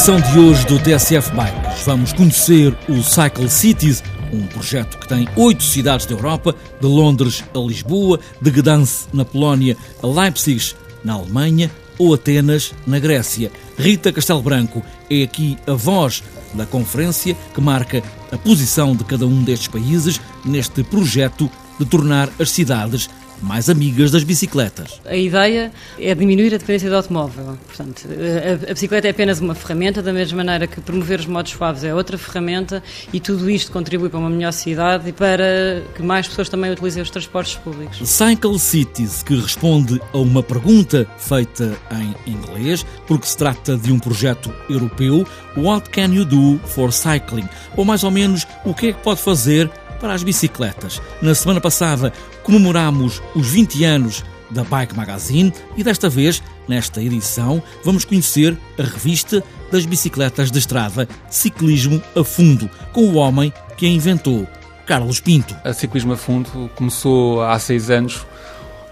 Edição de hoje do TSF Bikes, vamos conhecer o Cycle Cities, um projeto que tem oito cidades da Europa, de Londres a Lisboa, de Gdansk na Polónia a Leipzig na Alemanha ou Atenas na Grécia. Rita Castelo Branco é aqui a voz da conferência que marca a posição de cada um destes países neste projeto de tornar as cidades mais amigas das bicicletas. A ideia é diminuir a dependência do automóvel. Portanto, a, a, bicicleta é apenas uma ferramenta, da mesma maneira que promover os modos suaves é outra ferramenta e tudo isto contribui para uma melhor cidade e para que mais pessoas também utilizem os transportes públicos. Cycle Cities, que responde a uma pergunta feita em inglês, porque se trata de um projeto europeu, What can you do for cycling? Ou mais ou menos, o que é que pode fazer para as bicicletas. Na semana passada comemoramos os 20 anos da Bike Magazine e desta vez, nesta edição, vamos conhecer a revista das bicicletas de estrada Ciclismo a Fundo, com o homem que a inventou, Carlos Pinto. A Ciclismo a Fundo começou há seis anos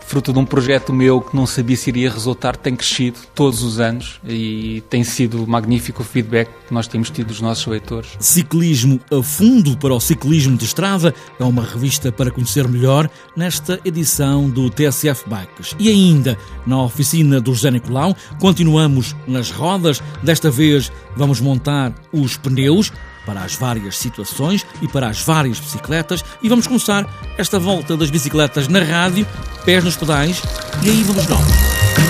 fruto de um projeto meu que não sabia se iria resultar, tem crescido todos os anos e tem sido magnífico o feedback que nós temos tido dos nossos leitores. Ciclismo a fundo para o ciclismo de estrada é uma revista para conhecer melhor nesta edição do TSF Bikes. E ainda, na oficina do José Nicolau, continuamos nas rodas. Desta vez vamos montar os pneus para as várias situações e para as várias bicicletas e vamos começar esta volta das bicicletas na rádio, pés nos pedais e aí vamos nós.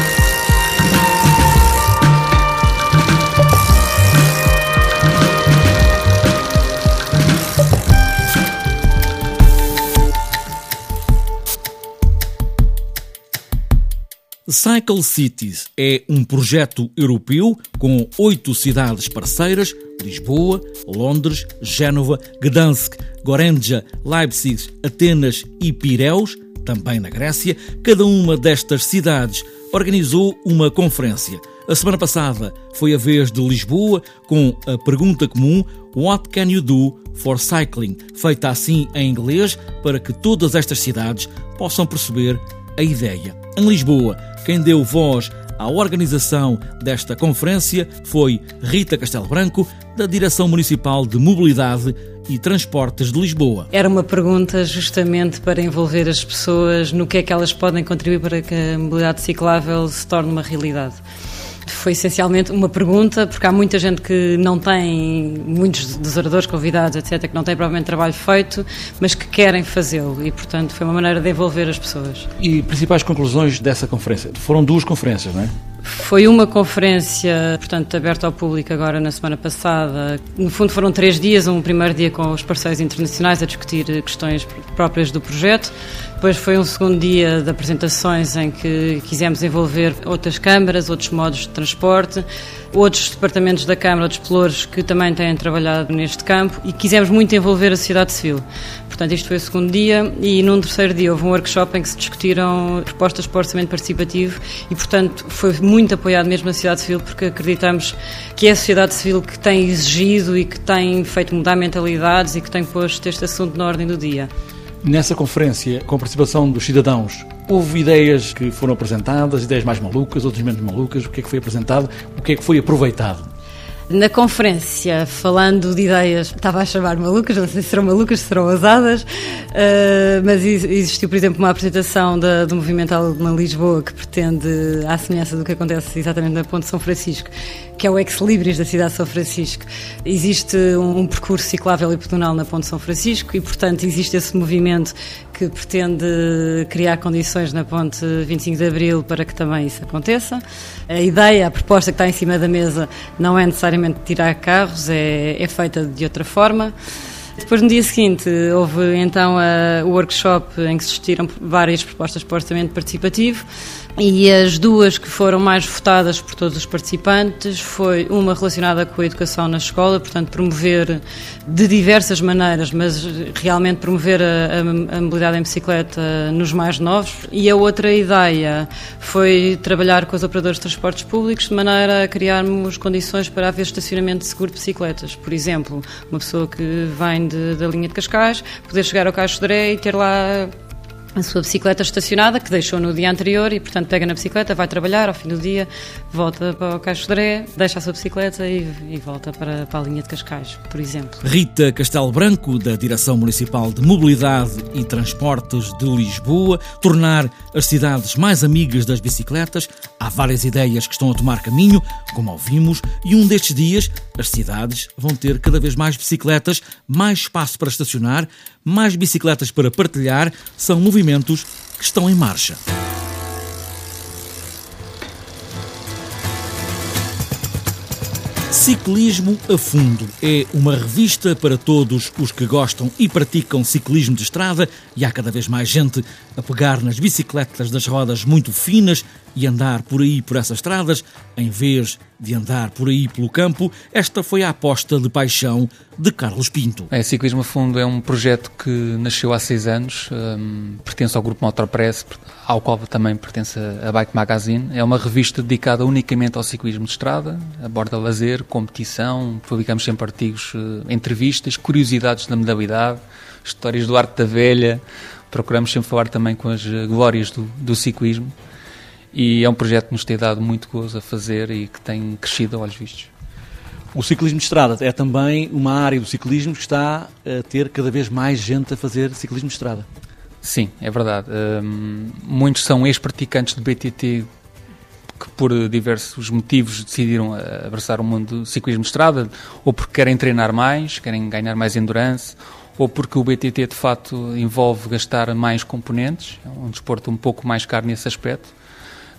Cycle Cities é um projeto europeu com oito cidades parceiras Lisboa, Londres, Génova, Gdansk, Gorenja, Leipzig, Atenas e Pireus, também na Grécia, cada uma destas cidades organizou uma conferência. A semana passada foi a vez de Lisboa com a pergunta comum What can you do for cycling? Feita assim em inglês para que todas estas cidades possam perceber a ideia. Em Lisboa, quem deu voz à organização desta conferência foi Rita Castelo Branco, da Direção Municipal de Mobilidade e Transportes de Lisboa. Era uma pergunta justamente para envolver as pessoas no que é que elas podem contribuir para que a mobilidade ciclável se torne uma realidade foi essencialmente uma pergunta, porque há muita gente que não tem, muitos dos oradores convidados, etc., que não têm provavelmente trabalho feito, mas que querem fazê-lo e, portanto, foi uma maneira de envolver as pessoas. E principais conclusões dessa conferência? Foram duas conferências, não é? Foi uma conferência, portanto, aberta ao público agora na semana passada. No fundo, foram três dias: um primeiro dia com os parceiros internacionais a discutir questões próprias do projeto. Depois foi um segundo dia de apresentações em que quisemos envolver outras câmaras, outros modos de transporte, outros departamentos da Câmara, outros pelouros que também têm trabalhado neste campo e quisemos muito envolver a sociedade civil. Portanto, isto foi o segundo dia e num terceiro dia houve um workshop em que se discutiram propostas para o orçamento participativo e, portanto, foi muito apoiado mesmo a sociedade civil porque acreditamos que é a sociedade civil que tem exigido e que tem feito mudar mentalidades e que tem posto este assunto na ordem do dia. Nessa conferência, com a participação dos cidadãos, houve ideias que foram apresentadas, ideias mais malucas, outras menos malucas, o que é que foi apresentado, o que é que foi aproveitado? Na conferência, falando de ideias, estava a chamar malucas, não sei se serão malucas, se serão ousadas, uh, mas existiu, por exemplo, uma apresentação da, do Movimento Alemão Lisboa que pretende, à semelhança do que acontece exatamente na Ponte São Francisco, que é o ex-libris da cidade de São Francisco. Existe um, um percurso ciclável e pedonal na Ponte São Francisco e, portanto, existe esse movimento que pretende criar condições na Ponte 25 de Abril para que também isso aconteça. A ideia, a proposta que está em cima da mesa não é necessariamente tirar carros, é, é feita de outra forma. Depois, no dia seguinte, houve então a, o workshop em que se discutiram várias propostas para orçamento participativo e as duas que foram mais votadas por todos os participantes foi uma relacionada com a educação na escola, portanto promover de diversas maneiras, mas realmente promover a, a, a mobilidade em bicicleta nos mais novos. E a outra ideia foi trabalhar com os operadores de transportes públicos de maneira a criarmos condições para haver estacionamento seguro de bicicletas. Por exemplo, uma pessoa que vem de, da linha de Cascais poder chegar ao Caixo de Dré e ter lá a sua bicicleta estacionada, que deixou no dia anterior e, portanto, pega na bicicleta, vai trabalhar ao fim do dia, volta para o Caixo de deixa a sua bicicleta e, e volta para, para, a linha de Cascais, por exemplo. Rita Castelo Branco, da Direção Municipal de Mobilidade e Transportes de Lisboa, tornar as cidades mais amigas das bicicletas. Há várias ideias que estão a tomar caminho, como ouvimos, e um destes dias as cidades vão ter cada vez mais bicicletas, mais espaço para estacionar, mais bicicletas para partilhar. São movimentos movimentos que estão em marcha. Ciclismo a Fundo é uma revista para todos os que gostam e praticam ciclismo de estrada e há cada vez mais gente a pegar nas bicicletas das rodas muito finas e andar por aí por essas estradas, em vez de andar por aí pelo campo, esta foi a aposta de paixão de Carlos Pinto. É, Ciclismo a Fundo é um projeto que nasceu há seis anos, um, pertence ao grupo Motorpress, ao qual também pertence a Bike Magazine. É uma revista dedicada unicamente ao ciclismo de estrada, aborda lazer, competição, publicamos sempre artigos, eh, entrevistas, curiosidades da modalidade, histórias do arte da velha, procuramos sempre falar também com as eh, glórias do, do ciclismo e é um projeto que nos tem dado muito gozo a fazer e que tem crescido a olhos vistos. O ciclismo de estrada é também uma área do ciclismo que está a ter cada vez mais gente a fazer ciclismo de estrada. Sim, é verdade. Um, muitos são ex-praticantes de BTT que por diversos motivos decidiram abraçar o mundo do ciclismo de estrada, ou porque querem treinar mais, querem ganhar mais endurance, ou porque o BTT de facto envolve gastar mais componentes, é um desporto um pouco mais caro nesse aspecto.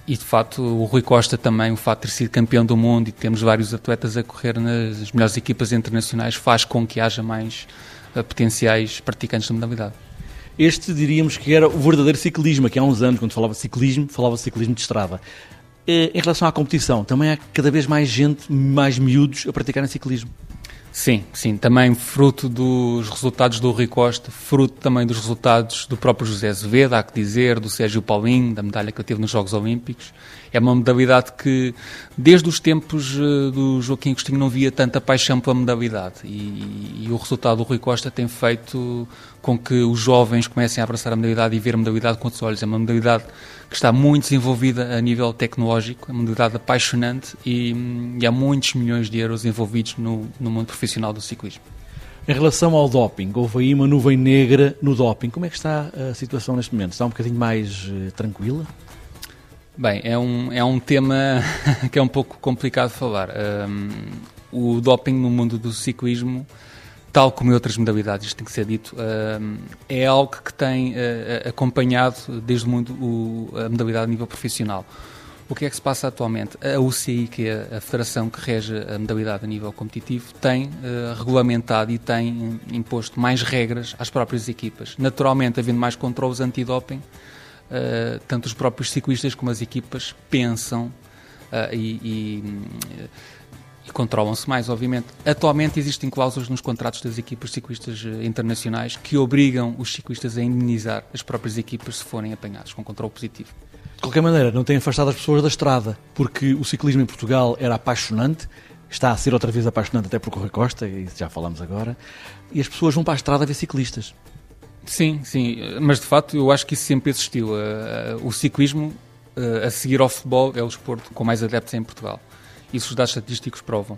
E de facto, o Rui Costa também, o fato de ter sido campeão do mundo e temos vários atletas a correr nas melhores equipas internacionais, faz com que haja mais uh, potenciais praticantes da modalidade. Este diríamos que era o verdadeiro ciclismo, que há uns anos, quando falava ciclismo, falava ciclismo de estrada. Eh, em relação à competição, também há cada vez mais gente, mais miúdos, a praticarem ciclismo. Sim, sim, também fruto dos resultados do Rui Costa, fruto também dos resultados do próprio José Azevedo, há que dizer, do Sérgio Paulinho, da medalha que eu tive nos Jogos Olímpicos. É uma modalidade que, desde os tempos eh, do Joaquim Agostinho, não via tanta paixão pela modalidade. E, e, o resultado do Rui Costa tem feito com que os jovens comecem a abraçar a modalidade e ver a modalidade com outros olhos. É uma modalidade que está muito desenvolvida a nível tecnológico, é uma modalidade apaixonante e, e há muitos milhões de euros envolvidos no, no mundo profissional do ciclismo. Em relação ao doping, houve aí uma nuvem negra no doping. Como é que está a situação neste momento? Está um bocadinho mais uh, tranquila? Bem, é um, é um tema que é um pouco complicado de falar. Um, o doping no mundo do ciclismo tal como em outras modalidades, isto tem que ser dito, é algo que tem eh, eh, acompanhado desde muito a modalidade a nível profissional. O que é que se passa atualmente? A UCI, que é a federação que rege a modalidade a nível competitivo, tem uh, regulamentado e tem imposto mais regras às próprias equipas. Naturalmente, havendo mais controles antidoping, uh, tanto os próprios ciclistas como as equipas pensam e, e e controlam-se mais, obviamente. Atualmente existem cláusulas nos contratos das equipas ciclistas eh, internacionais que obrigam os ciclistas a indemnizar as próprias equipas se forem apanhados com controle positivo. De qualquer maneira, não tem afastado as pessoas da estrada, porque o ciclismo em Portugal era apaixonante, está a ser outra vez apaixonante até por Correia Costa, e já falamos agora, e as pessoas vão para a estrada ver ciclistas. Sim, sim, mas de facto eu acho que isso sempre existiu. Eh, o ciclismo, eh, a seguir ao futebol, é o desporto com mais adeptos em Portugal. Isso os dados estatísticos provam.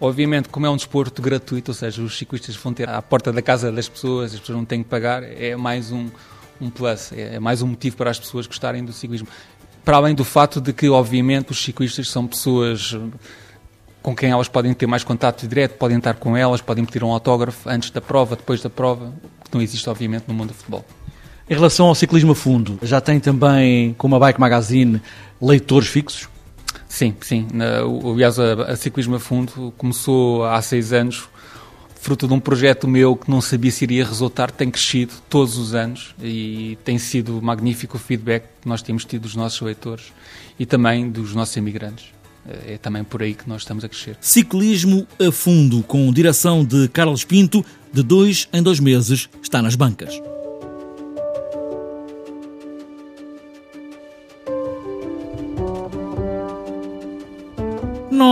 Obviamente, como é um desporto gratuito, ou seja, os ciclistas vão ter à porta da casa das pessoas, as pessoas não têm que pagar, é mais um, um plus, é, é mais um motivo para as pessoas gostarem do ciclismo. Para além do fato de que, obviamente, os ciclistas são pessoas com quem elas podem ter mais contato direto, podem estar com elas, podem pedir um autógrafo antes da prova, depois da prova, que não existe, obviamente, no mundo do futebol. Em relação ao ciclismo a fundo, já tem também, como a Bike Magazine, leitores fixos? Sim, sim. aliás, a, a Ciclismo a Fundo começou há seis anos, fruto de um projeto meu que não sabia se iria resultar, tem crescido todos os anos e tem sido magnífico o feedback que nós temos tido dos nossos leitores e também dos nossos imigrantes. É também por aí que nós estamos a crescer. Ciclismo a Fundo, com direção de Carlos Pinto, de dois em dois meses, está nas bancas.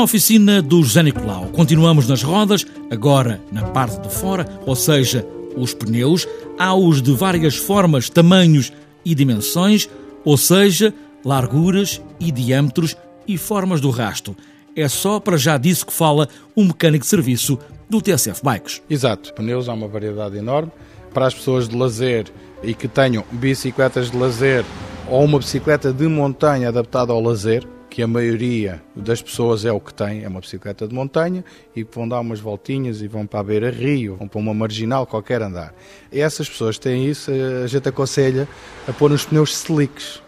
Na oficina do José Nicolau, continuamos nas rodas, agora na parte de fora, ou seja, os pneus. Há os de várias formas, tamanhos e dimensões, ou seja, larguras e diâmetros e formas do rasto. É só para já disso que fala o mecânico de serviço do TSF Bikes. Exato, pneus há uma variedade enorme. Para as pessoas de lazer e que tenham bicicletas de lazer ou uma bicicleta de montanha adaptada ao lazer, que a maioria das pessoas é o que tem, é uma bicicleta de montanha e vão dar umas voltinhas e vão para a beira-rio, vão para uma marginal qualquer andar. E essas pessoas têm isso, a gente aconselha a pôr uns pneus slicks,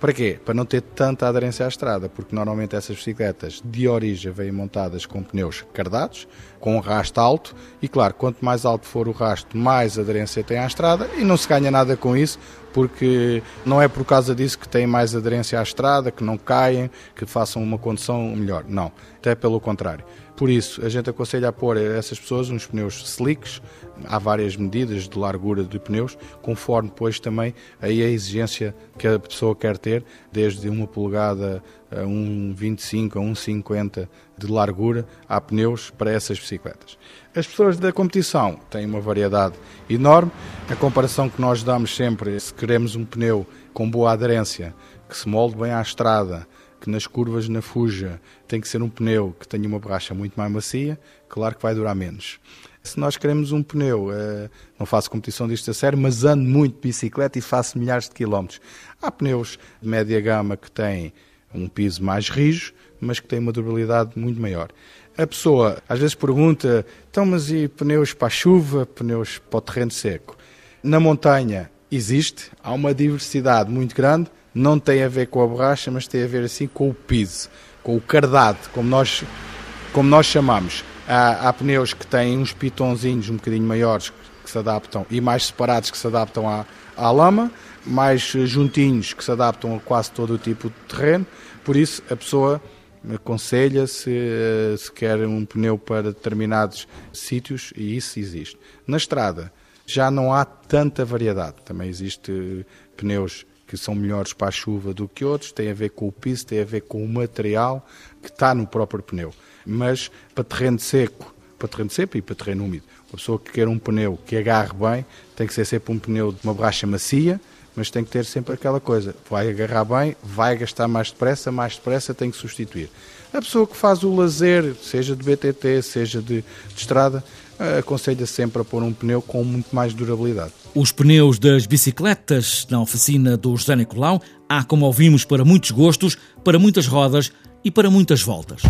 para quê? Para não ter tanta aderência à estrada, porque normalmente essas bicicletas de origem vêm montadas com pneus cardados, com um rasto alto, e claro, quanto mais alto for o rasto, mais aderência tem à estrada, e não se ganha nada com isso, porque não é por causa disso que têm mais aderência à estrada, que não caem, que façam uma condução melhor. Não, até pelo contrário. Por isso, a gente aconselha a pôr a essas pessoas uns pneus slicks, há várias medidas de largura de pneus, conforme depois também aí a exigência que a pessoa quer ter, desde uma polegada a 1,25 a 1,50 de largura, há pneus para essas bicicletas. As pessoas da competição têm uma variedade enorme. A comparação que nós damos sempre, se queremos um pneu com boa aderência, que se molde bem à estrada, que nas curvas na fuja tem que ser um pneu que tenha uma borracha muito mais macia, claro que vai durar menos. Se nós queremos um pneu, eh, não faço competição disto a sério, mas ando muito de bicicleta e faço milhares de quilómetros. Há pneus de média gama que têm um piso mais rijo, mas que têm uma durabilidade muito maior. A pessoa às vezes pergunta, então mas e pneus para a chuva, pneus para o terreno seco? Na montanha existe, há uma diversidade muito grande, não tem a ver com a borracha, mas tem a ver assim com o piso, com o cardado, como nós, como nós chamamos. Há, há pneus que têm uns pitãozinhos um bocadinho maiores que se adaptam e mais separados que se adaptam à, à lama, mais juntinhos que se adaptam a quase todo o tipo de terreno. Por isso, a pessoa aconselha se, se quer um pneu para determinados sítios e isso existe. Na estrada já não há tanta variedade. Também existe pneus que são melhores para a chuva do que outros, tem a ver com o piso, tem a ver com o material que está no próprio pneu. Mas para terreno seco, para terreno seco e para terreno úmido, uma pessoa que quer um pneu que agarre bem, tem que ser sempre um pneu de uma borracha macia, mas tem que ter sempre aquela coisa, vai agarrar bem, vai gastar mais depressa, mais depressa tem que substituir. A pessoa que faz o lazer, seja de BTT, seja de, de estrada, aconselha sempre a pôr um pneu com muito mais durabilidade. Os pneus das bicicletas na oficina do José Nicolau há, como ouvimos, para muitos gostos, para muitas rodas e para muitas voltas.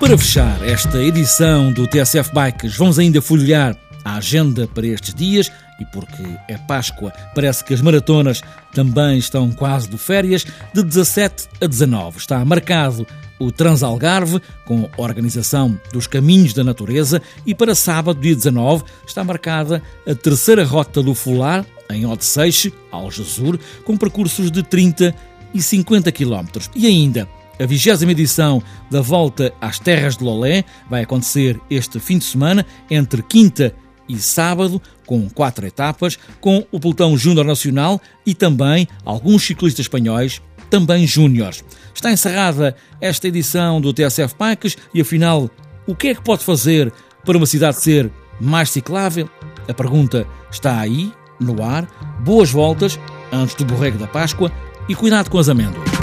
Para fechar esta edição do TSF Bikes, vamos ainda folhear a agenda para estes dias e porque é Páscoa, parece que as maratonas também estão quase de férias. De 17 a 19 está marcado o Transalgarve, com organização dos Caminhos da Natureza, e para sábado, dia 19, está marcada a terceira rota do Fular, em Odeceixe, Algesur, com percursos de 30 e 50 km. E ainda, a vigésima edição da Volta às Terras de Lolé vai acontecer este fim de semana, entre quinta e e sábado, com quatro etapas, com o pelotão Júnior Nacional e também alguns ciclistas espanhóis, também júniores. Está encerrada esta edição do TSF Bikes e afinal, o que é que pode fazer para uma cidade ser mais ciclável? A pergunta está aí, no ar. Boas voltas antes do borrego da Páscoa e cuidado com as amêndoas.